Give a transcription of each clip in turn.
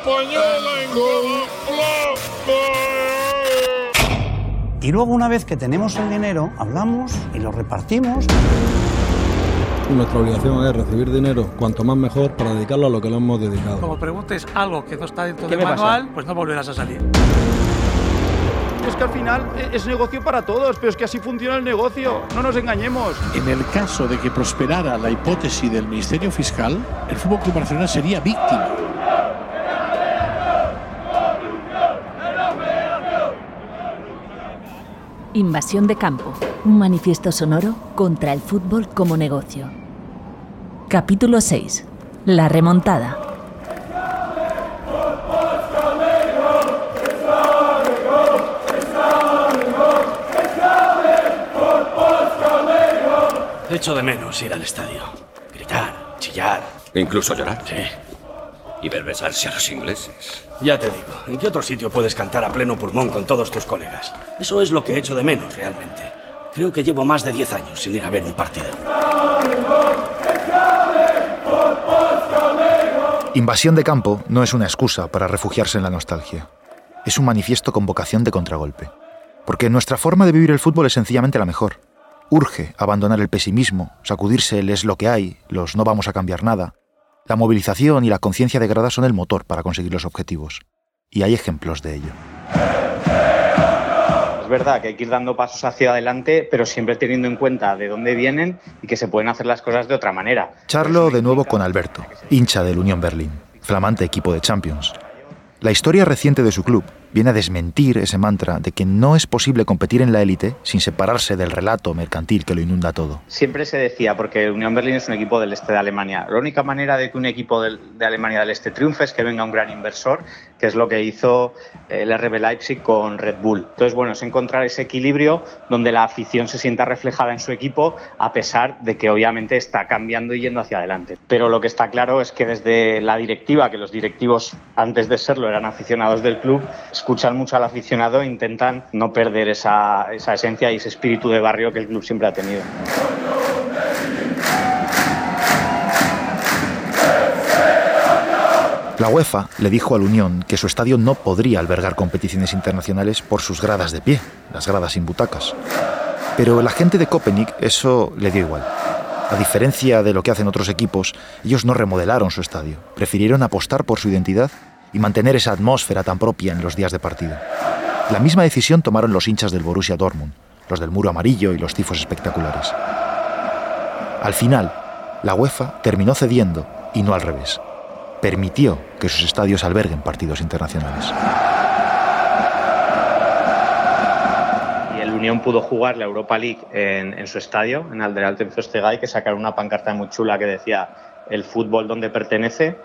española en. Y luego una vez que tenemos el dinero, hablamos y lo repartimos. Nuestra obligación es recibir dinero, cuanto más mejor, para dedicarlo a lo que lo hemos dedicado. Como preguntes algo que no está dentro ¿Qué del pasa? manual, pues no volverás a salir. Es que al final es negocio para todos, pero es que así funciona el negocio, no nos engañemos. En el caso de que prosperara la hipótesis del Ministerio Fiscal, el Fútbol Club Barcelona sería víctima. Invasión de campo, un manifiesto sonoro contra el fútbol como negocio. Capítulo 6. La remontada. Echo de menos ir al estadio. Gritar, chillar. Incluso llorar. Sí. Y ver besarse a los ingleses. Ya te digo, ¿en qué otro sitio puedes cantar a pleno pulmón con todos tus colegas? Eso es lo que echo de menos realmente. Creo que llevo más de 10 años sin ir a ver un partido. Invasión de campo no es una excusa para refugiarse en la nostalgia. Es un manifiesto con vocación de contragolpe. Porque nuestra forma de vivir el fútbol es sencillamente la mejor. Urge abandonar el pesimismo, sacudirse el es lo que hay, los no vamos a cambiar nada. La movilización y la conciencia de grada son el motor para conseguir los objetivos. Y hay ejemplos de ello. Es verdad que hay que ir dando pasos hacia adelante, pero siempre teniendo en cuenta de dónde vienen y que se pueden hacer las cosas de otra manera. Charlo de nuevo con Alberto, hincha del Unión Berlín, flamante equipo de Champions. La historia reciente de su club viene a desmentir ese mantra de que no es posible competir en la élite sin separarse del relato mercantil que lo inunda todo. Siempre se decía, porque Unión Berlín es un equipo del este de Alemania, la única manera de que un equipo de Alemania del este triunfe es que venga un gran inversor, que es lo que hizo el RB Leipzig con Red Bull. Entonces, bueno, es encontrar ese equilibrio donde la afición se sienta reflejada en su equipo, a pesar de que obviamente está cambiando y yendo hacia adelante. Pero lo que está claro es que desde la directiva, que los directivos antes de serlo eran aficionados del club, escuchan mucho al aficionado e intentan no perder esa, esa esencia y ese espíritu de barrio que el club siempre ha tenido. La UEFA le dijo al Unión que su estadio no podría albergar competiciones internacionales por sus gradas de pie, las gradas sin butacas. Pero la gente de Köpenick eso le dio igual. A diferencia de lo que hacen otros equipos, ellos no remodelaron su estadio, prefirieron apostar por su identidad y mantener esa atmósfera tan propia en los días de partido. La misma decisión tomaron los hinchas del Borussia Dortmund, los del muro amarillo y los tifos espectaculares. Al final, la UEFA terminó cediendo y no al revés. Permitió que sus estadios alberguen partidos internacionales. Y el Unión pudo jugar la Europa League en, en su estadio, en Alderalten Zostegay, que sacaron una pancarta muy chula que decía el fútbol donde pertenece.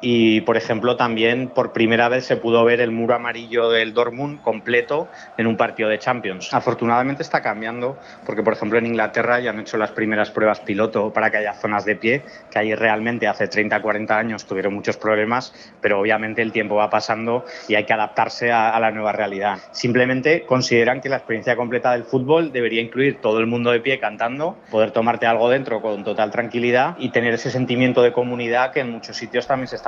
Y, por ejemplo, también por primera vez se pudo ver el muro amarillo del Dortmund completo en un partido de Champions. Afortunadamente está cambiando, porque, por ejemplo, en Inglaterra ya han hecho las primeras pruebas piloto para que haya zonas de pie, que ahí realmente hace 30, 40 años tuvieron muchos problemas, pero obviamente el tiempo va pasando y hay que adaptarse a, a la nueva realidad. Simplemente consideran que la experiencia completa del fútbol debería incluir todo el mundo de pie cantando, poder tomarte algo dentro con total tranquilidad y tener ese sentimiento de comunidad que en muchos sitios también se está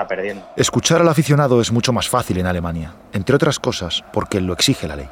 Escuchar al aficionado es mucho más fácil en Alemania, entre otras cosas porque lo exige la ley.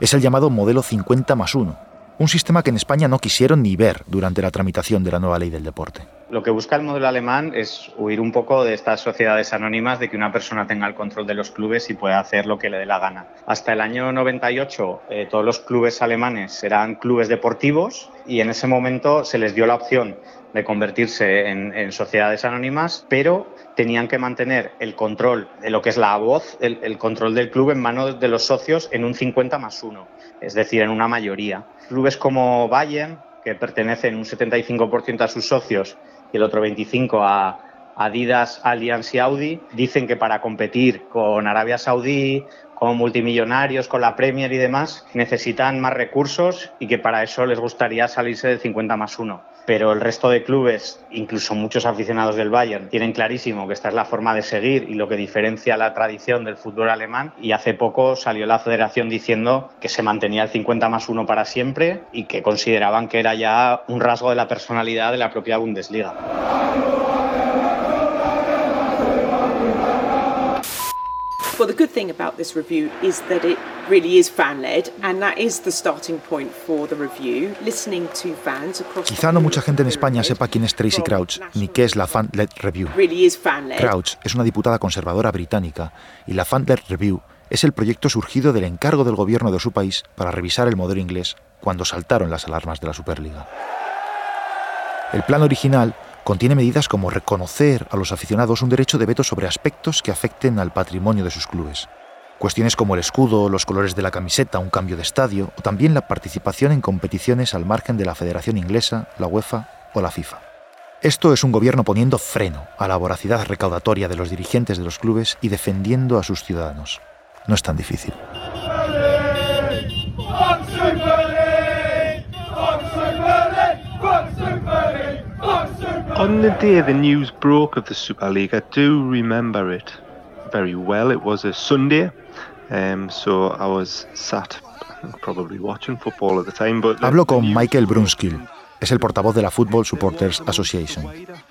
Es el llamado modelo 50 más 1, un sistema que en España no quisieron ni ver durante la tramitación de la nueva ley del deporte. Lo que busca el modelo alemán es huir un poco de estas sociedades anónimas, de que una persona tenga el control de los clubes y pueda hacer lo que le dé la gana. Hasta el año 98 eh, todos los clubes alemanes eran clubes deportivos y en ese momento se les dio la opción de convertirse en, en sociedades anónimas, pero tenían que mantener el control de lo que es la voz, el, el control del club en manos de los socios en un 50 más 1, es decir, en una mayoría. Clubes como Bayern, que pertenecen un 75% a sus socios y el otro 25% a, Adidas, Allianz y Audi, dicen que para competir con Arabia Saudí, con multimillonarios, con la Premier y demás, necesitan más recursos y que para eso les gustaría salirse del 50 más 1. Pero el resto de clubes, incluso muchos aficionados del Bayern, tienen clarísimo que esta es la forma de seguir y lo que diferencia la tradición del fútbol alemán. Y hace poco salió la federación diciendo que se mantenía el 50 más 1 para siempre y que consideraban que era ya un rasgo de la personalidad de la propia Bundesliga. Well, the good thing about this review is that it really is fan led, and that is the starting point for the review. Listening to fans across. Quizá no mucha gente en España sepa quién es Tracy Crouch ni qué es la Fan-led Review. Really is fan led. Crouch es una diputada conservadora británica y la Fan-led Review es el proyecto surgido del encargo del gobierno de su país para revisar el modelo inglés cuando saltaron las alarmas de la Superliga. El plan original contiene medidas como reconocer a los aficionados un derecho de veto sobre aspectos que afecten al patrimonio de sus clubes. Cuestiones como el escudo, los colores de la camiseta, un cambio de estadio o también la participación en competiciones al margen de la Federación Inglesa, la UEFA o la FIFA. Esto es un gobierno poniendo freno a la voracidad recaudatoria de los dirigentes de los clubes y defendiendo a sus ciudadanos. No es tan difícil. On the day the news broke of the Super League, I do remember it very well. It was a Sunday, um, so I was sat probably watching football at the time. But Hablo con Michael Brunskill. Es el portavoz de la Football Supporters Association,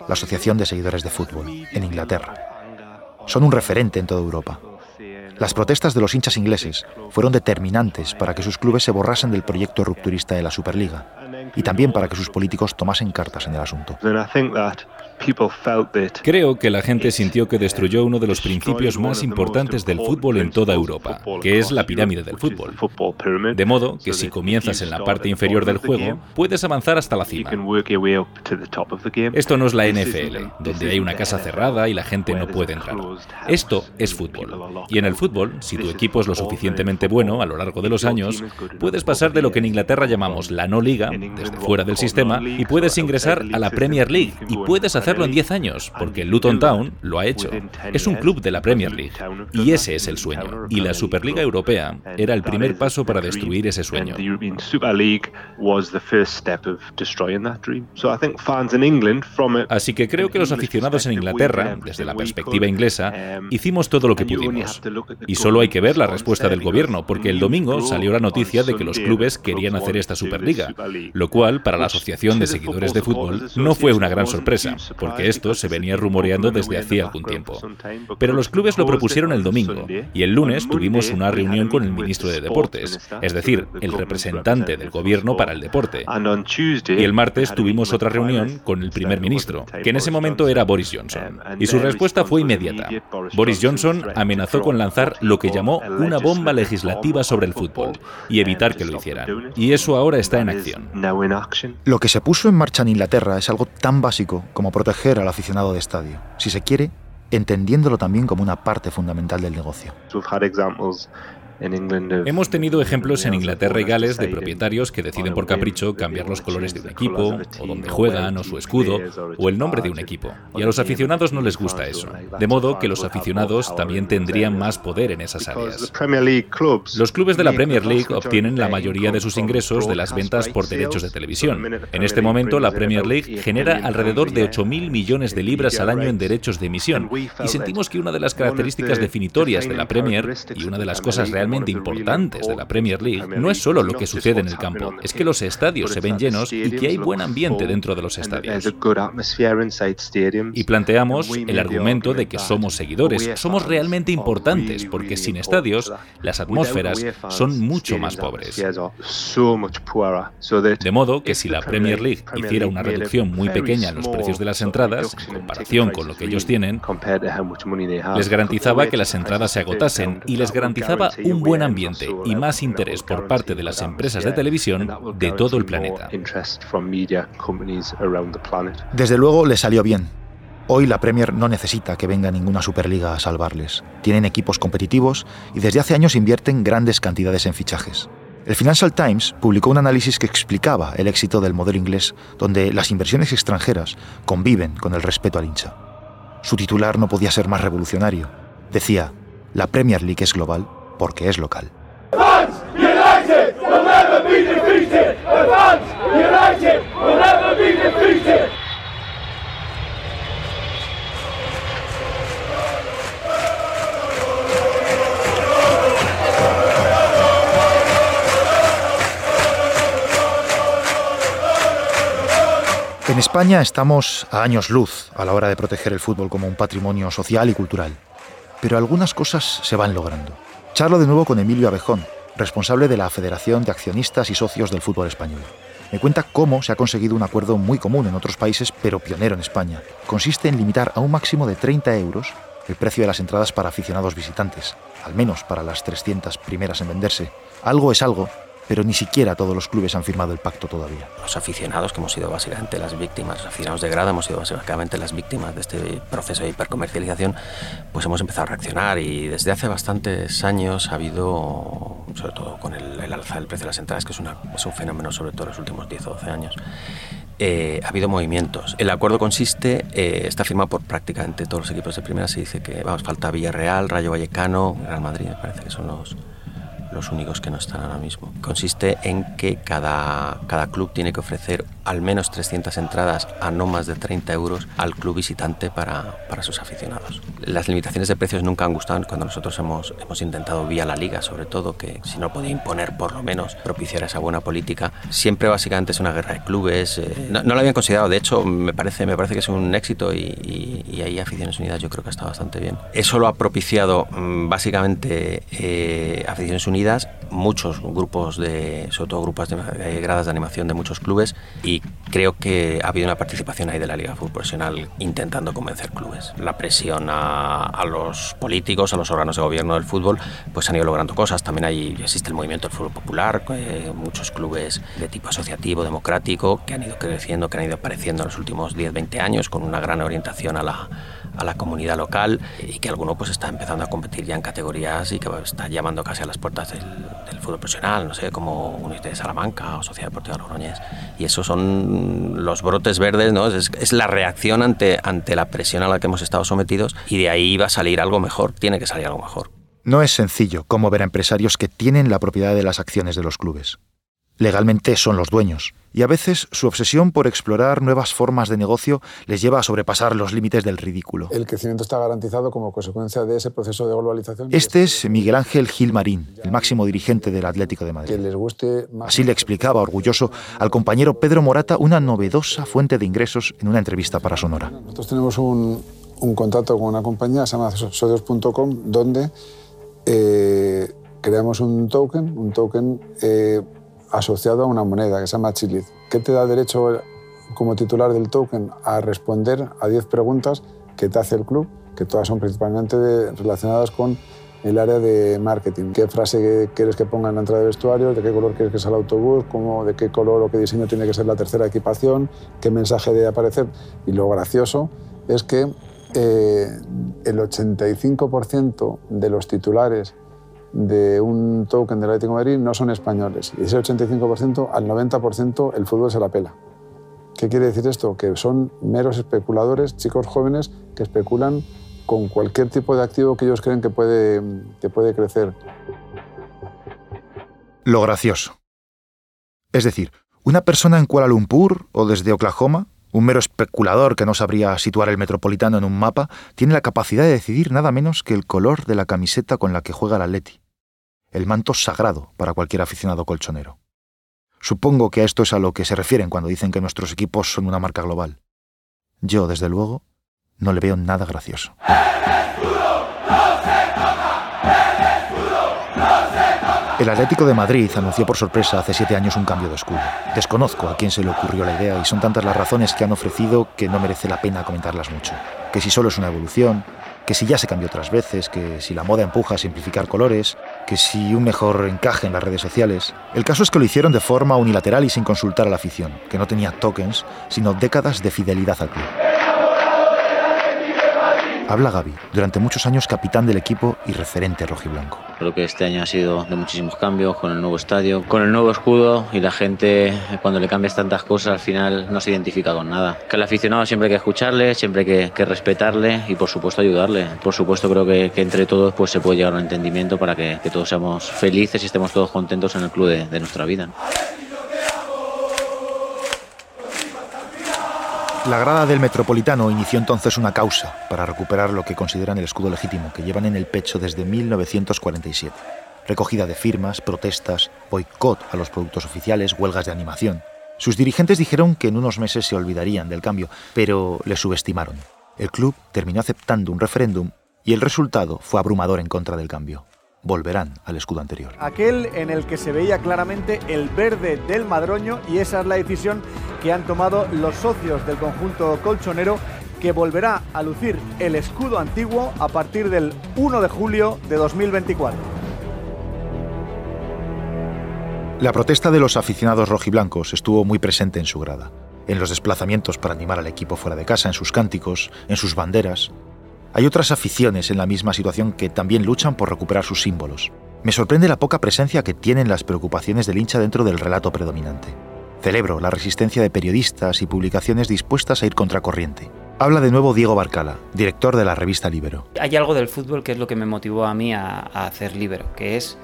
la asociación de seguidores de fútbol, en Inglaterra. Son un referente en toda Europa. Las protestas de los hinchas ingleses fueron determinantes para que sus clubes se borrasen del proyecto rupturista de la Superliga y también para que sus políticos tomasen cartas en el asunto. Creo que la gente sintió que destruyó uno de los principios más importantes del fútbol en toda Europa, que es la pirámide del fútbol. De modo que si comienzas en la parte inferior del juego, puedes avanzar hasta la cima. Esto no es la NFL, donde hay una casa cerrada y la gente no puede entrar. Esto es fútbol. Y en el fútbol, si tu equipo es lo suficientemente bueno a lo largo de los años, puedes pasar de lo que en Inglaterra llamamos la no liga, desde fuera del sistema, y puedes ingresar a la Premier League y puedes hacerlo en 10 años, porque Luton Town lo ha hecho. Es un club de la Premier League y ese es el sueño. Y la Superliga Europea era el primer paso para destruir ese sueño. Así que creo que los aficionados en Inglaterra, desde la perspectiva inglesa, hicimos todo lo que pudimos. Y solo hay que ver la respuesta del gobierno, porque el domingo salió la noticia de que los clubes querían hacer esta Superliga, lo cual para la Asociación de Seguidores de Fútbol no fue una gran sorpresa, porque esto se venía rumoreando desde hacía algún tiempo. Pero los clubes lo propusieron el domingo, y el lunes tuvimos una reunión con el ministro de Deportes, es decir, el representante del gobierno para el deporte. Y el martes tuvimos otra reunión con el primer ministro, que en ese momento era Boris Johnson. Y su respuesta fue inmediata. Boris Johnson amenazó con lanzar lo que llamó una bomba legislativa sobre el fútbol y evitar que lo hicieran. Y eso ahora está en acción. Lo que se puso en marcha en Inglaterra es algo tan básico como proteger al aficionado de estadio. Si se quiere, entendiéndolo también como una parte fundamental del negocio. Hemos tenido ejemplos en Inglaterra y Gales de propietarios que deciden por capricho cambiar los colores de un equipo, o donde juegan, o su escudo, o el nombre de un equipo. Y a los aficionados no les gusta eso. De modo que los aficionados también tendrían más poder en esas áreas. Los clubes de la Premier League obtienen la mayoría de sus ingresos de las ventas por derechos de televisión. En este momento, la Premier League genera alrededor de 8.000 millones de libras al año en derechos de emisión. Y sentimos que una de las características definitorias de la Premier, y una de las cosas realmente importantes de la Premier League no es solo lo que sucede en el campo, es que los estadios se ven llenos y que hay buen ambiente dentro de los estadios. Y planteamos el argumento de que somos seguidores, somos realmente importantes, porque sin estadios las atmósferas son mucho más pobres. De modo que si la Premier League hiciera una reducción muy pequeña en los precios de las entradas, en comparación con lo que ellos tienen, les garantizaba que las entradas se agotasen y les garantizaba un buen ambiente y más interés por parte de las empresas de televisión de todo el planeta. Desde luego le salió bien. Hoy la Premier no necesita que venga ninguna Superliga a salvarles. Tienen equipos competitivos y desde hace años invierten grandes cantidades en fichajes. El Financial Times publicó un análisis que explicaba el éxito del modelo inglés, donde las inversiones extranjeras conviven con el respeto al hincha. Su titular no podía ser más revolucionario. Decía, la Premier League es global porque es local. En España estamos a años luz a la hora de proteger el fútbol como un patrimonio social y cultural. Pero algunas cosas se van logrando. Charlo de nuevo con Emilio Abejón, responsable de la Federación de Accionistas y Socios del Fútbol Español. Me cuenta cómo se ha conseguido un acuerdo muy común en otros países, pero pionero en España. Consiste en limitar a un máximo de 30 euros el precio de las entradas para aficionados visitantes, al menos para las 300 primeras en venderse. Algo es algo, pero ni siquiera todos los clubes han firmado el pacto todavía. Los aficionados, que hemos sido básicamente las víctimas, los aficionados de grada, hemos sido básicamente las víctimas de este proceso de hipercomercialización, pues hemos empezado a reaccionar y desde hace bastantes años ha habido, sobre todo con el, alza del precio de las entradas, que es, un fenómeno sobre todo en los últimos 10 o 12 años, eh, ha habido movimientos. El acuerdo consiste, eh, está firmado por prácticamente todos los equipos de primera, se dice que vamos, falta Villarreal, Rayo Vallecano, Real Madrid, me parece que son los los únicos que no están ahora mismo. Consiste en que cada, cada club tiene que ofrecer al menos 300 entradas a no más de 30 euros al club visitante para, para sus aficionados. Las limitaciones de precios nunca han gustado cuando nosotros hemos, hemos intentado vía la liga, sobre todo, que si no podía imponer por lo menos propiciar esa buena política. Siempre básicamente es una guerra de clubes. Eh, no, lo habían considerado, de hecho me parece, me parece que es un éxito y, y, ahí Aficiones Unidas yo creo que está bastante bien. Eso lo ha propiciado mm, básicamente eh, Aficiones Unidas muchos grupos de, sobre todo grupos de, gradas de animación de muchos clubes y creo que ha habido una participación ahí de la Liga Fútbol Profesional intentando convencer clubes. La presión a, los políticos, a los órganos de gobierno del fútbol, pues han ido logrando cosas. También hay, existe el movimiento del fútbol popular, eh, muchos clubes de tipo asociativo, democrático, que han ido creciendo, que han ido apareciendo en los últimos 10-20 años con una gran orientación a la a la comunidad local y que alguno pues está empezando a competir ya en categorías y que está llamando casi a las puertas del, fútbol profesional, no sé, como Unite de Salamanca o Sociedad Deportiva Logroñés. Y esos son los brotes verdes, ¿no? Es, es, la reacción ante, ante la presión a la que hemos estado sometidos y de ahí va a salir algo mejor, tiene que salir algo mejor. No es sencillo cómo ver a empresarios que tienen la propiedad de las acciones de los clubes. Legalmente son los dueños, y a veces su obsesión por explorar nuevas formas de negocio les lleva a sobrepasar los límites del ridículo. El crecimiento está garantizado como consecuencia de ese proceso de globalización. Este es Miguel Ángel Gil Marín, el máximo dirigente del Atlético de Madrid. les guste Así le explicaba orgulloso al compañero Pedro Morata una novedosa fuente de ingresos en una entrevista para Sonora. Nosotros tenemos un, un contrato con una compañía, se llama socios.com, donde eh, creamos un token, un token eh, asociado a una moneda que se llama Chilid, que te da derecho como titular del token a responder a 10 preguntas que te hace el club, que todas son principalmente relacionadas con el área de marketing. ¿Qué frase quieres que ponga en la entrada de vestuario? ¿De qué color quieres que sea el autobús? ¿Cómo, ¿De qué color o qué diseño tiene que ser la tercera equipación? ¿Qué mensaje debe aparecer? Y lo gracioso es que eh, el 85% de los titulares de un token del Atlético de Madrid no son españoles. Y ese 85%, al 90% el fútbol se la pela. ¿Qué quiere decir esto? Que son meros especuladores, chicos jóvenes que especulan con cualquier tipo de activo que ellos creen que puede, que puede crecer. Lo gracioso. Es decir, una persona en Kuala Lumpur o desde Oklahoma, un mero especulador que no sabría situar el metropolitano en un mapa, tiene la capacidad de decidir nada menos que el color de la camiseta con la que juega el Atleti el manto sagrado para cualquier aficionado colchonero. Supongo que a esto es a lo que se refieren cuando dicen que nuestros equipos son una marca global. Yo, desde luego, no le veo nada gracioso. El Atlético de Madrid anunció por sorpresa hace siete años un cambio de escudo. Desconozco a quién se le ocurrió la idea y son tantas las razones que han ofrecido que no merece la pena comentarlas mucho. Que si solo es una evolución, que si ya se cambió otras veces, que si la moda empuja a simplificar colores, que si un mejor encaje en las redes sociales. El caso es que lo hicieron de forma unilateral y sin consultar a la afición, que no tenía tokens, sino décadas de fidelidad al club. Habla Gaby, durante muchos años capitán del equipo y referente rojiblanco. Creo que este año ha sido de muchísimos cambios, con el nuevo estadio, con el nuevo escudo y la gente cuando le cambias tantas cosas al final no se identifica con nada. Que al aficionado siempre hay que escucharle, siempre hay que, respetarle y por supuesto ayudarle. Por supuesto creo que, entre todos pues, se puede llegar a un entendimiento para que, todos seamos felices y estemos todos contentos en el club de, de nuestra vida. La grada del Metropolitano inició entonces una causa para recuperar lo que consideran el escudo legítimo que llevan en el pecho desde 1947. Recogida de firmas, protestas, boicot a los productos oficiales, huelgas de animación. Sus dirigentes dijeron que en unos meses se olvidarían del cambio, pero le subestimaron. El club terminó aceptando un referéndum y el resultado fue abrumador en contra del cambio volverán al escudo anterior. Aquel en el que se veía claramente el verde del madroño y esa es la decisión que han tomado los socios del conjunto colchonero que volverá a lucir el escudo antiguo a partir del 1 de julio de 2024. La protesta de los aficionados rojiblancos estuvo muy presente en su grada, en los desplazamientos para animar al equipo fuera de casa, en sus cánticos, en sus banderas, hay otras aficiones en la misma situación que también luchan por recuperar sus símbolos. Me sorprende la poca presencia que tienen las preocupaciones del hincha dentro del relato predominante. Celebro la resistencia de periodistas y publicaciones dispuestas a ir contracorriente. Habla de nuevo Diego Barcala, director de la revista Libero. Hay algo del fútbol que es lo que me motivó a mí a, hacer Libero, que es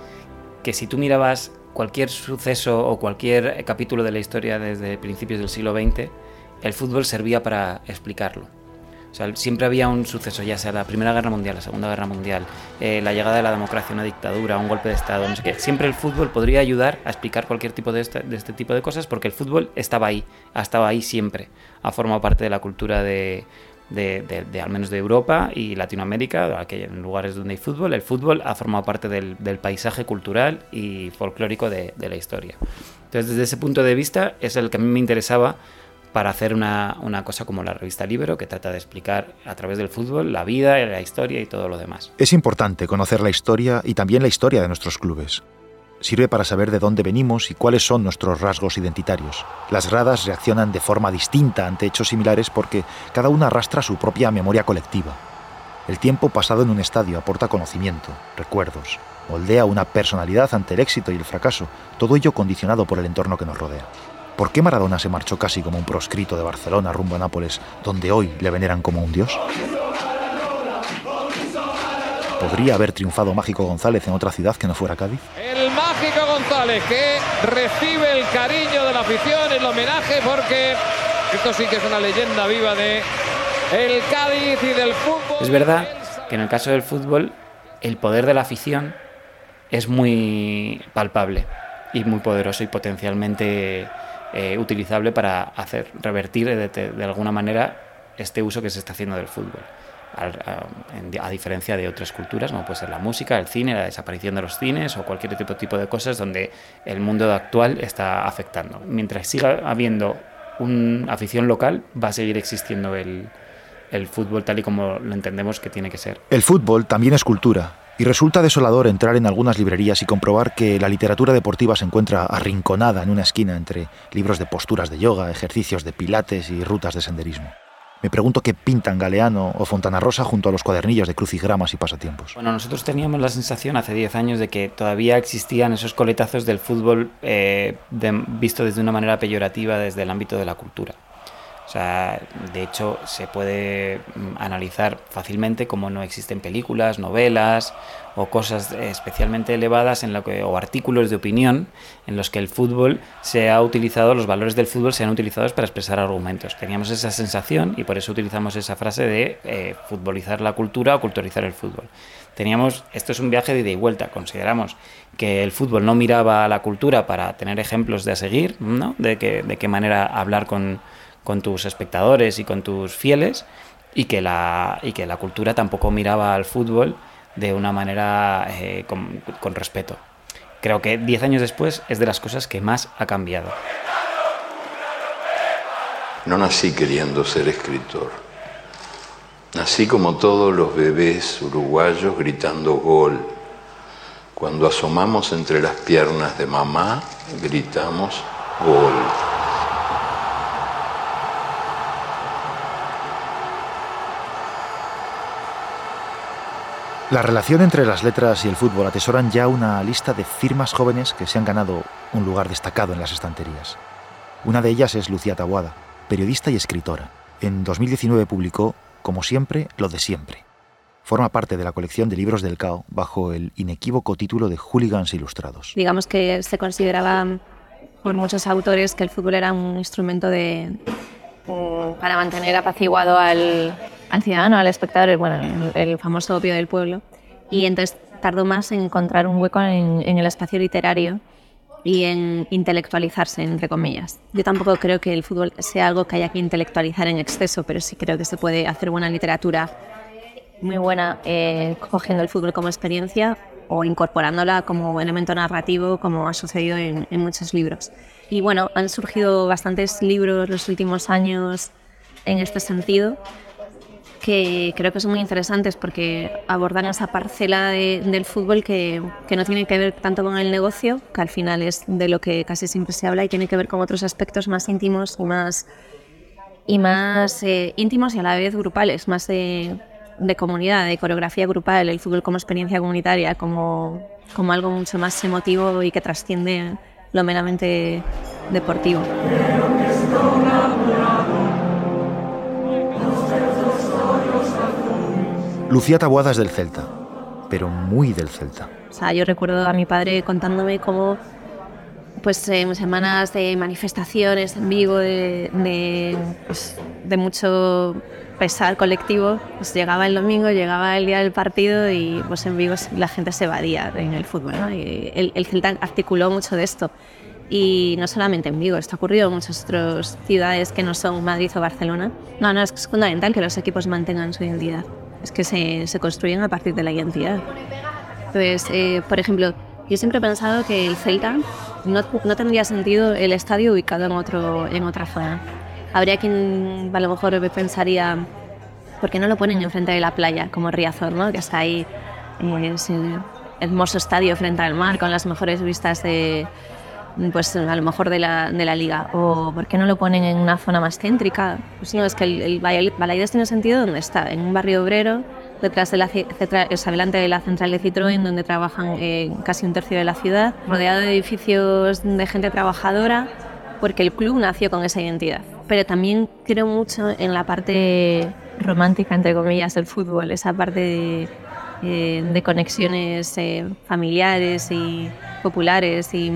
que si tú mirabas cualquier suceso o cualquier capítulo de la historia desde principios del siglo XX, el fútbol servía para explicarlo. Siempre había un suceso, ya sea la Primera Guerra Mundial, la Segunda Guerra Mundial, eh, la llegada de la democracia, una dictadura, un golpe de Estado, no sé qué. Siempre el fútbol podría ayudar a explicar cualquier tipo de este, este tipo de cosas porque el fútbol estaba ahí, ha estado ahí siempre. Ha formado parte de la cultura de, de, al menos de Europa y Latinoamérica, en lugares donde hay fútbol, el fútbol ha formado parte del, del paisaje cultural y folclórico de, la historia. Entonces, desde ese punto de vista, es el que a mí me interesaba para hacer una, cosa como la revista Libero, que trata de explicar a través del fútbol la vida, la historia y todo lo demás. Es importante conocer la historia y también la historia de nuestros clubes. Sirve para saber de dónde venimos y cuáles son nuestros rasgos identitarios. Las gradas reaccionan de forma distinta ante hechos similares porque cada una arrastra su propia memoria colectiva. El tiempo pasado en un estadio aporta conocimiento, recuerdos, moldea una personalidad ante el éxito y el fracaso, todo ello condicionado por el entorno que nos rodea. ¿Por qué Maradona se marchó casi como un proscrito de Barcelona rumbo a Nápoles, donde hoy le veneran como un dios? ¿Podría haber triunfado Mágico González en otra ciudad que no fuera Cádiz? El Mágico González que recibe el cariño de la afición, el homenaje, porque esto sí que es una leyenda viva de el Cádiz y del fútbol. Es verdad que en el caso del fútbol el poder de la afición es muy palpable y muy poderoso y potencialmente eh, utilizable para hacer revertir de, alguna manera este uso que se está haciendo del fútbol. A, diferencia de otras culturas, como puede ser la música, el cine, la desaparición de los cines o cualquier tipo, tipo de cosas donde el mundo actual está afectando. Mientras siga habiendo una afición local, va a seguir existiendo el, el fútbol tal y como lo entendemos que tiene que ser. El fútbol también es cultura y resulta desolador entrar en algunas librerías y comprobar que la literatura deportiva se encuentra arrinconada en una esquina entre libros de posturas de yoga, ejercicios de pilates y rutas de senderismo. Me pregunto qué pintan Galeano o Fontana Rosa junto a los cuadernillos de crucigramas y pasatiempos. Bueno, nosotros teníamos la sensación hace 10 años de que todavía existían esos coletazos del fútbol eh, visto desde una manera peyorativa desde el ámbito de la cultura. De hecho, se puede mm, analizar fácilmente cómo no existen películas, novelas o cosas especialmente elevadas en lo que, o artículos de opinión en los que el fútbol se ha utilizado, los valores del fútbol se han utilizado para expresar argumentos. Teníamos esa sensación y por eso utilizamos esa frase de eh, futbolizar la cultura o culturizar el fútbol. Teníamos, esto es un viaje de ida y vuelta, consideramos que el fútbol no miraba a la cultura para tener ejemplos de a seguir, ¿no? de, que, de qué manera hablar con con tus espectadores y con tus fieles y que la, y que la cultura tampoco miraba al fútbol de una manera eh, con, con respeto. Creo que diez años después es de las cosas que más ha cambiado. No nací queriendo ser escritor. Nací como todos los bebés uruguayos gritando gol. Cuando asomamos entre las piernas de mamá, gritamos gol. La relación entre las letras y el fútbol atesoran ya una lista de firmas jóvenes que se han ganado un lugar destacado en las estanterías. Una de ellas es Lucía Tabuada, periodista y escritora. En 2019 publicó, como siempre, lo de siempre. Forma parte de la colección de libros del CAO bajo el inequívoco título de Hooligans Ilustrados. Digamos que se consideraba por muchos autores que el fútbol era un instrumento de, para mantener apaciguado al, al ciudadano, al espectador, bueno, el, el famoso opio del pueblo. Y entonces tardó más en encontrar un hueco en, en el espacio literario y en intelectualizarse, entre comillas. Yo tampoco creo que el fútbol sea algo que haya que intelectualizar en exceso, pero sí creo que se puede hacer buena literatura muy buena eh, cogiendo el fútbol como experiencia o incorporándola como elemento narrativo, como ha sucedido en, en muchos libros. Y bueno, han surgido bastantes libros los últimos años en este sentido que creo que son muy interesantes porque abordan esa parcela de, del fútbol que, que, no tiene que ver tanto con el negocio, que al final es de lo que casi siempre se habla, y tiene que ver con otros aspectos más íntimos y más, y más eh, íntimos y a la vez grupales, más de, de, comunidad, de coreografía grupal, el fútbol como experiencia comunitaria, como, como algo mucho más emotivo y que trasciende lo meramente deportivo. Lucía Taboada es del Celta, pero muy del Celta. O sea, yo recuerdo a mi padre contándome cómo, pues, en semanas de manifestaciones en Vigo, de, de, pues, de mucho pesar colectivo, pues llegaba el domingo, llegaba el día del partido y pues en Vigo la gente se evadía en el fútbol. ¿no? Y el, el Celta articuló mucho de esto. Y no solamente en Vigo, esto ha ocurrido en muchas otras ciudades que no son Madrid o Barcelona. No, no, es fundamental que los equipos mantengan su identidad es que se, se, construyen a partir de la identidad. Entonces, eh, por ejemplo, yo siempre he pensado que el Celta no, no, tendría sentido el estadio ubicado en, otro, en otra zona. Habría quien a lo mejor pensaría, ¿por qué no lo ponen enfrente de la playa, como Riazor, ¿no? que está ahí, eh, ese hermoso estadio frente al mar, con las mejores vistas de, pues a lo mejor de la, de la liga. O ¿por qué no lo ponen en una zona más céntrica? Pues no, es que el, el Balaides tiene sentido donde está, en un barrio obrero, detrás de la, o sea, de la central de Citroën, donde trabajan eh, casi un tercio de la ciudad, rodeado de edificios de gente trabajadora, porque el club nació con esa identidad. Pero también creo mucho en la parte romántica, entre comillas, del fútbol, esa parte de, eh, de conexiones eh, familiares y populares y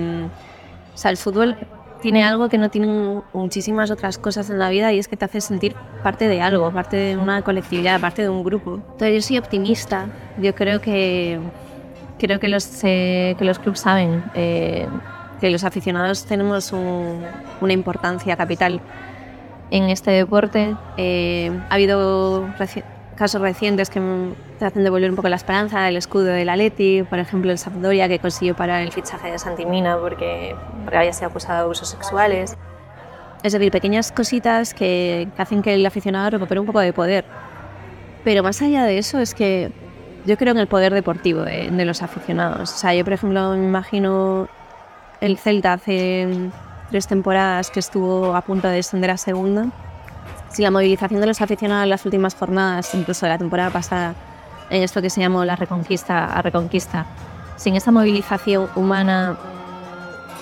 o sea, el fútbol tiene algo que no tienen muchísimas otras cosas en la vida y es que te hace sentir parte de algo, parte de una colectividad, parte de un grupo. Entonces yo soy optimista. Yo creo que creo que los eh, que los clubes saben eh, que los aficionados tenemos un, una importancia capital en este deporte. Eh, ha habido casos recientes que te hacen devolver un poco la esperanza, el escudo del Atleti, por ejemplo el Sampdoria que consiguió parar el fichaje de Santimina porque, porque había sido acusado de abusos sexuales. Es decir, pequeñas cositas que, que hacen que el aficionado recupere un poco de poder. Pero más allá de eso es que yo creo en el poder deportivo de, de los aficionados. O sea, yo por ejemplo me imagino el Celta hace tres temporadas que estuvo a punto de descender a segunda si la movilización de los aficionados en las últimas jornadas, incluso de la temporada pasada, en esto que se llamó la reconquista a reconquista, sin esa movilización humana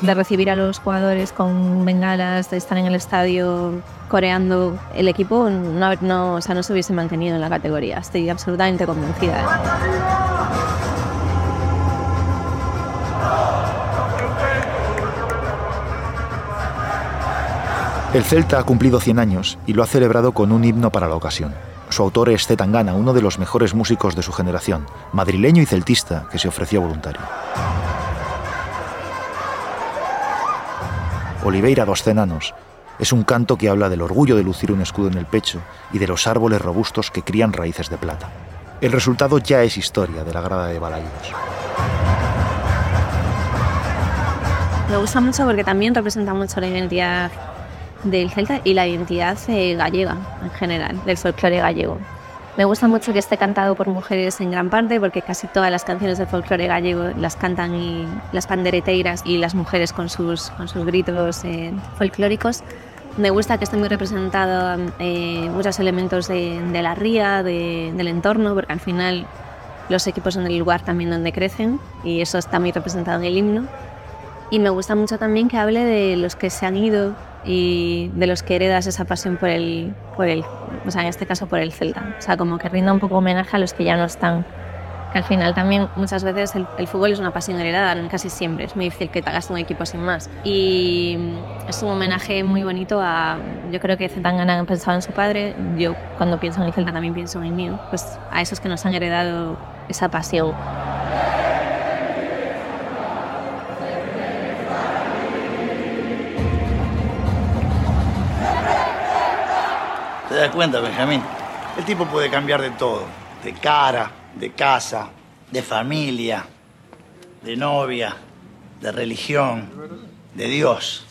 de recibir a los jugadores con bengalas, de estar en el estadio coreando, el equipo no, no, o sea, no se hubiese mantenido en la categoría. Estoy absolutamente convencida. El Celta ha cumplido 100 años y lo ha celebrado con un himno para la ocasión. Su autor es Zetangana, uno de los mejores músicos de su generación, madrileño y celtista, que se ofreció voluntario. Oliveira dos Cenanos es un canto que habla del orgullo de lucir un escudo en el pecho y de los árboles robustos que crían raíces de plata. El resultado ya es historia de la grada de Balaidos. Me gusta mucho porque también representa mucho la identidad del Celta y la identidad eh, gallega en general, del folclore gallego. Me gusta mucho que esté cantado por mujeres en gran parte porque casi todas las canciones del folclore gallego las cantan las pandereteiras y las mujeres con sus, con sus gritos eh, folclóricos. Me gusta que esté muy representado eh, muchos elementos de, la ría, de, del entorno, porque al final los equipos en el lugar también donde crecen y eso está muy representado en el himno. Y me gusta mucho también que hable de los que se han ido y de los que heredas esa pasión por el, por el, o sea, en este caso por el Celta. O sea, como que rinda un poco homenaje a los que ya no están. Que al final también muchas veces el, el fútbol es una pasión heredada, casi siempre. Es muy difícil que te hagas un equipo sin más. Y es un homenaje muy bonito a, yo creo que Zetangana pensaba en su padre, yo cuando pienso en el Celta también pienso en el mío, pues a esos que nos han heredado esa pasión. ¿Te das cuenta, Benjamín? El tipo puede cambiar de todo. De cara, de casa, de familia, de novia, de religión, de Dios.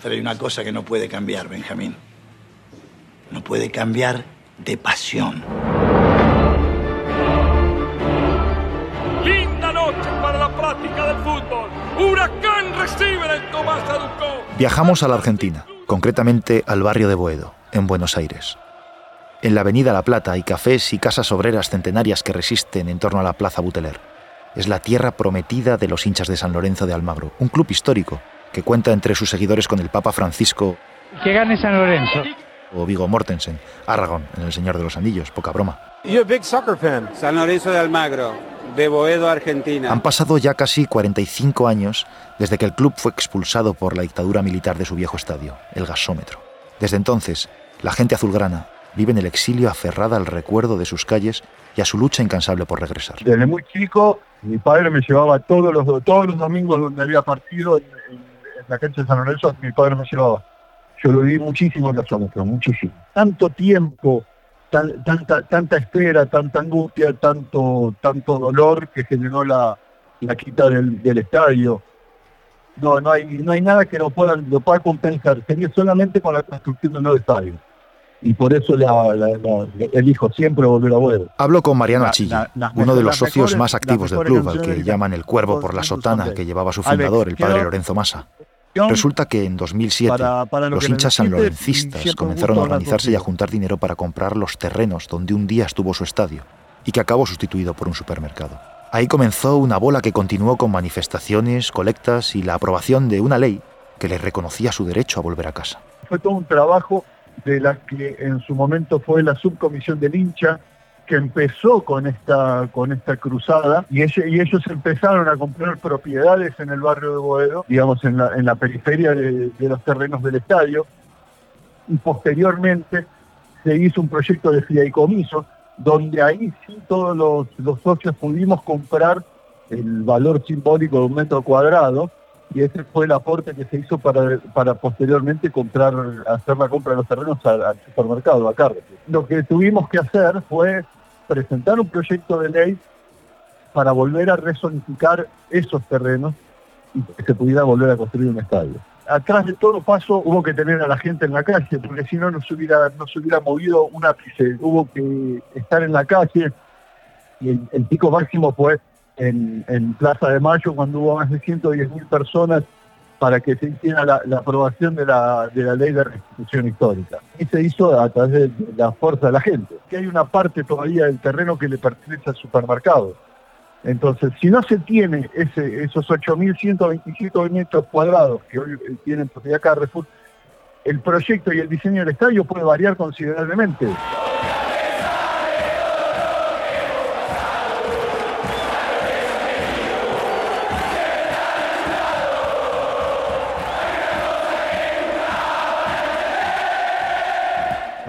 Pero hay una cosa que no puede cambiar, Benjamín. No puede cambiar de pasión. Linda noche para la práctica del fútbol. Huracán recibe el Tomás Aducó. Viajamos a la Argentina, concretamente al barrio de Boedo, en Buenos Aires. En la avenida La Plata hay cafés y casas obreras centenarias que resisten en torno a la Plaza Buteler. Es la tierra prometida de los hinchas de San Lorenzo de Almagro, un club histórico que cuenta entre sus seguidores con el Papa Francisco Que gane San Lorenzo. o Vigo Mortensen, Aragón en El Señor de los Anillos, poca broma. You're a big soccer fan. San Lorenzo de Almagro, de Boedo, Argentina. Han pasado ya casi 45 años desde que el club fue expulsado por la dictadura militar de su viejo estadio, el gasómetro. Desde entonces, la gente azulgrana vive en el exilio aferrada al recuerdo de sus calles y a su lucha incansable por regresar. Desde muy chico, mi padre me llevaba todos los, todos los domingos donde había partido en, en- en la cancha de San Lorenzo, mi padre me llevaba. Yo lo viví muchísimo en gasómetro, muchísimo. Tanto tiempo, tan- tanta, tanta espera, tanta angustia, tanto, tanto dolor que generó la, la quita del, del estadio. No, no hay, no hay nada que lo pueda, lo pueda compensar. Sería solamente con la construcción de un nuevo estadio. Y por eso la, la- la- elijo siempre volver a Boedo. Hablo con Mariano Achille, uno de los socios mejores- más activos del club, al que llaman el cuervo por la sotana que llevaba su fundador, el padre Lorenzo Massa. Resulta que en 2007 Para- para lo los hinchas sanlorencistas comenzaron a organizarse y a juntar dinero para comprar los terrenos donde un día estuvo su estadio y que acabó sustituido por un supermercado. Ahí comenzó una bola que continuó con manifestaciones, colectas y la aprobación de una ley que les reconocía su derecho a volver a casa. fue todo un trabajo de la que en su momento fue la subcomisión del hincha que empezó con esta con esta cruzada y, y ellos empezaron a comprar propiedades en el barrio de Boedo, digamos en la, en la periferia de, de los terrenos del estadio y posteriormente se hizo un proyecto de fideicomiso donde ahí sí todos los, los socios pudimos comprar el valor simbólico de un metro cuadrado y ese fue el aporte que se hizo para, para posteriormente comprar, hacer la compra de los terrenos al, supermercado, a Carrefour. Lo que tuvimos que hacer fue presentar un proyecto de ley para volver a resonificar esos terrenos y que se pudiera volver a construir un estadio. Atrás de todo paso hubo que tener a la gente en la calle, porque si no, no se hubiera, no hubiera movido un ápice. Hubo que estar en la calle y el, pico máximo fue en, Plaza de Mayo cuando hubo más de 110.000 personas para que se hiciera la, la aprobación de la, de la ley de restitución histórica. Y se hizo a través de la fuerza de la gente. Que hay una parte todavía del terreno que le pertenece al supermercado. Entonces, si no se tiene ese, esos 8.127 metros cuadrados que hoy eh, tienen propiedad Carrefour, el proyecto y el diseño del estadio puede variar considerablemente.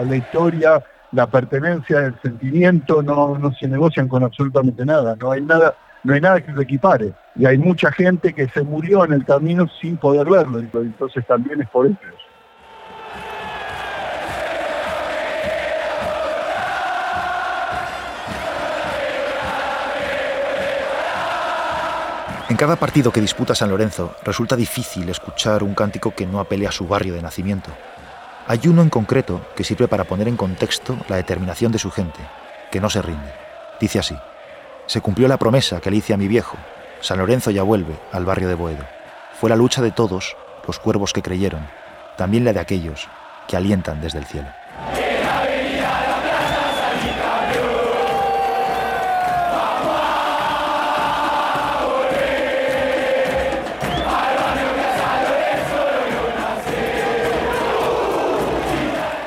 la historia, la pertenencia, el sentimiento no, no se negocian con absolutamente nada. No hay nada, no hay nada que lo equipare. Y hay mucha gente que se murió en el camino sin poder verlo. Entonces también es por eso. En cada partido que disputa San Lorenzo resulta difícil escuchar un cántico que no apele a su barrio de nacimiento. Hay uno en concreto que sirve para poner en contexto la determinación de su gente, que no se rinde. Dice así, se cumplió la promesa que le hice a mi viejo, San Lorenzo ya vuelve al barrio de Boedo. Fue la lucha de todos, los cuervos que creyeron, también la de aquellos que alientan desde el cielo.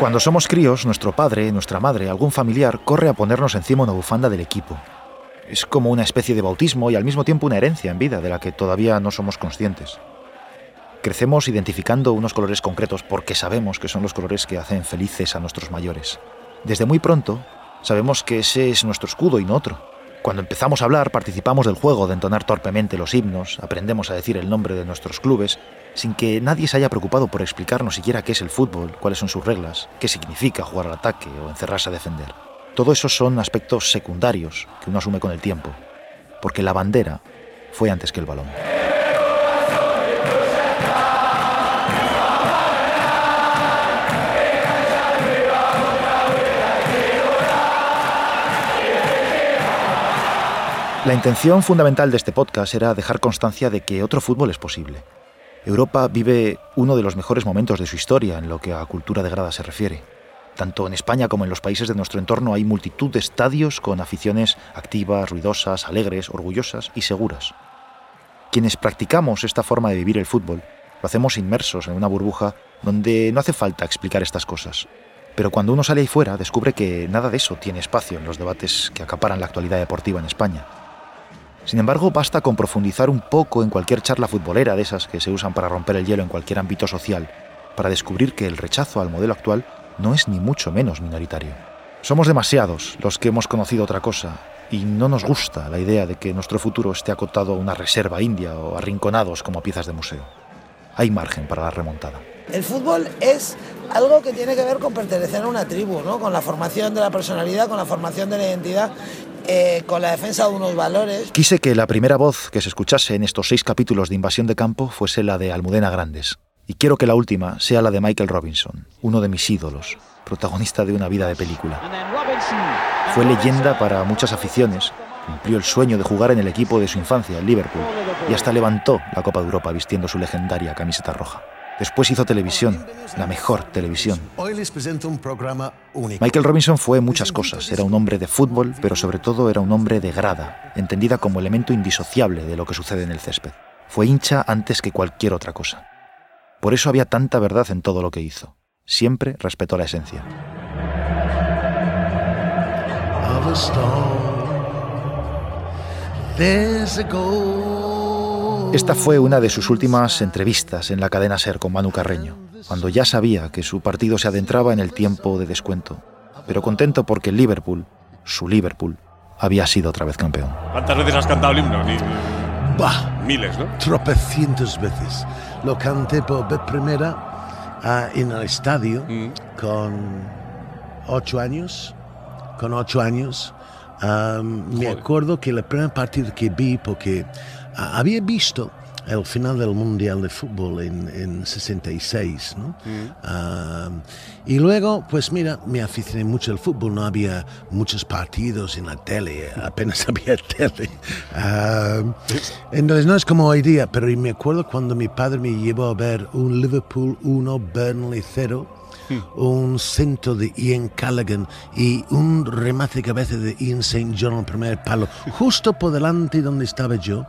Cuando somos críos, nuestro padre, nuestra madre, algún familiar corre a ponernos encima una bufanda del equipo. Es como una especie de bautismo y al mismo tiempo una herencia en vida de la que todavía no somos conscientes. Crecemos identificando unos colores concretos porque sabemos que son los colores que hacen felices a nuestros mayores. Desde muy pronto sabemos que ese es nuestro escudo y no otro. Cuando empezamos a hablar participamos del juego de entonar torpemente los himnos, aprendemos a decir el nombre de nuestros clubes sin que nadie se haya preocupado por explicarnos siquiera qué es el fútbol, cuáles son sus reglas, qué significa jugar al ataque o encerrarse a defender. Todo eso son aspectos secundarios que uno asume con el tiempo, porque la bandera fue antes que el balón. La intención fundamental de este podcast era dejar constancia de que otro fútbol es posible, Europa vive uno de los mejores momentos de su historia en lo que a cultura de grada se refiere. Tanto en España como en los países de nuestro entorno hay multitud de estadios con aficiones activas, ruidosas, alegres, orgullosas y seguras. Quienes practicamos esta forma de vivir el fútbol lo hacemos inmersos en una burbuja donde no hace falta explicar estas cosas. Pero cuando uno sale ahí fuera descubre que nada de eso tiene espacio en los debates que acaparan la actualidad deportiva en España. Sin embargo, basta con profundizar un poco en cualquier charla futbolera de esas que se usan para romper el hielo en cualquier ámbito social, para descubrir que el rechazo al modelo actual no es ni mucho menos minoritario. Somos demasiados los que hemos conocido otra cosa, y no nos gusta la idea de que nuestro futuro esté acotado a una reserva india o arrinconados como piezas de museo. Hay margen para la remontada. El fútbol es algo que tiene que ver con pertenecer a una tribu, ¿no? con la formación de la personalidad, con la formación de la identidad eh, con la defensa de unos valores. Quise que la primera voz que se escuchase en estos seis capítulos de Invasión de Campo fuese la de Almudena Grandes. Y quiero que la última sea la de Michael Robinson, uno de mis ídolos, protagonista de una vida de película. Fue leyenda para muchas aficiones, cumplió el sueño de jugar en el equipo de su infancia, el Liverpool, y hasta levantó la Copa de Europa vistiendo su legendaria camiseta roja. Después hizo televisión, la mejor televisión. Hoy les presento un programa único. Michael Robinson fue muchas cosas. Era un hombre de fútbol, pero sobre todo era un hombre de grada, entendida como elemento indisociable de lo que sucede en el césped. Fue hincha antes que cualquier otra cosa. Por eso había tanta verdad en todo lo que hizo. Siempre respetó la esencia. Esta fue una de sus últimas entrevistas en la cadena Ser con Manu Carreño, cuando ya sabía que su partido se adentraba en el tiempo de descuento, pero contento porque el Liverpool, su Liverpool, había sido otra vez campeón. ¿Cuántas veces has cantado el himno? Ni... Bah, Miles, ¿no? Tropecientas veces. Lo canté por vez primera ah, en el estadio con ocho años. Con ocho años. Ah, me acuerdo que el primer partido que vi, porque había visto el final del Mundial de Fútbol en, en 66, ¿no? Ah, y luego, pues mira, me aficioné mucho al fútbol, no había muchos partidos en la tele, apenas había tele. Ah, entonces no es como hoy día, pero me acuerdo cuando mi padre me llevó a ver un Liverpool 1, Burnley 0, un centro de Ian Callaghan y un remate de cabeza de Ian St. John al primer palo, justo por delante donde estaba yo.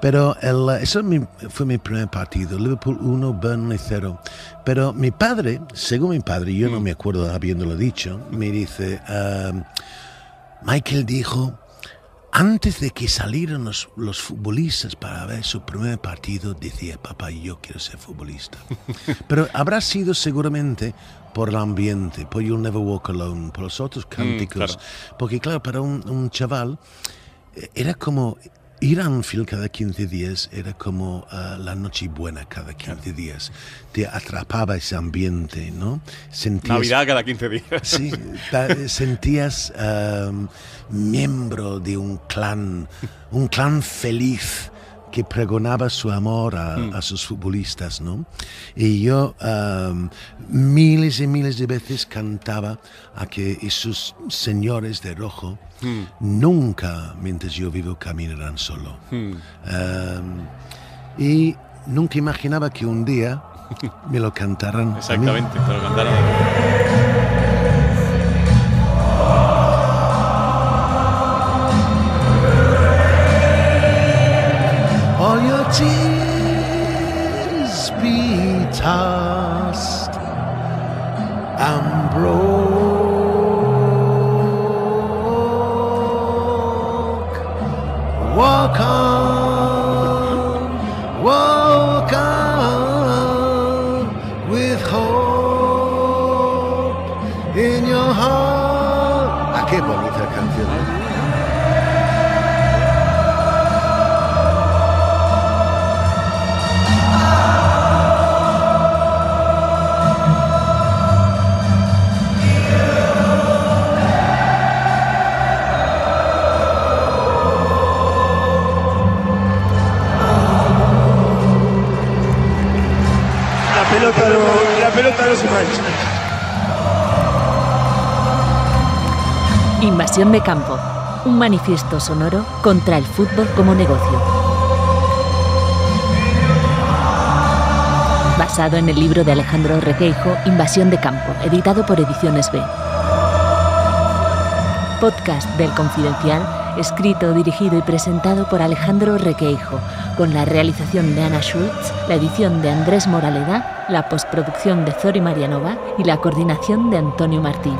Pero el, eso fue mi primer partido, Liverpool 1, Burnley 0. Pero mi padre, según mi padre, yo no me acuerdo habiéndolo dicho, me dice, Michael dijo, antes de que salieran los, los futbolistas para ver su primer partido, decía, papá, yo quiero ser futbolista. Pero habrá sido seguramente por el ambiente, por You'll Never Walk Alone, por los otros cánticos. claro. Porque claro, para un, un chaval eh, era como ir a Anfield cada 15 días, era como ah, la noche buena cada 15 días. Te atrapaba ese ambiente, ¿no? Sentías, Navidad cada 15 días. Sí, sentías um, miembro de un clan, un clan feliz que pregonaba su amor a, a sus futbolistas, ¿no? Y yo um, miles y miles de veces cantaba a que esos señores de rojo nunca, mientras yo vivo, caminarán solo. Um, y nunca imaginaba que un día me lo cantaran. a mí. Exactamente, te lo cantaron. Invasión de campo. Un manifiesto sonoro contra el fútbol como negocio. Basado en el libro de Alejandro Requeijo, Invasión de campo, editado por Ediciones B. Podcast del Confidencial, escrito, dirigido y presentado por Alejandro Requeijo, con la realización de Ana Schultz, la edición de Andrés Moraleda, la postproducción de Zori Marianova y la coordinación de Antonio Martín.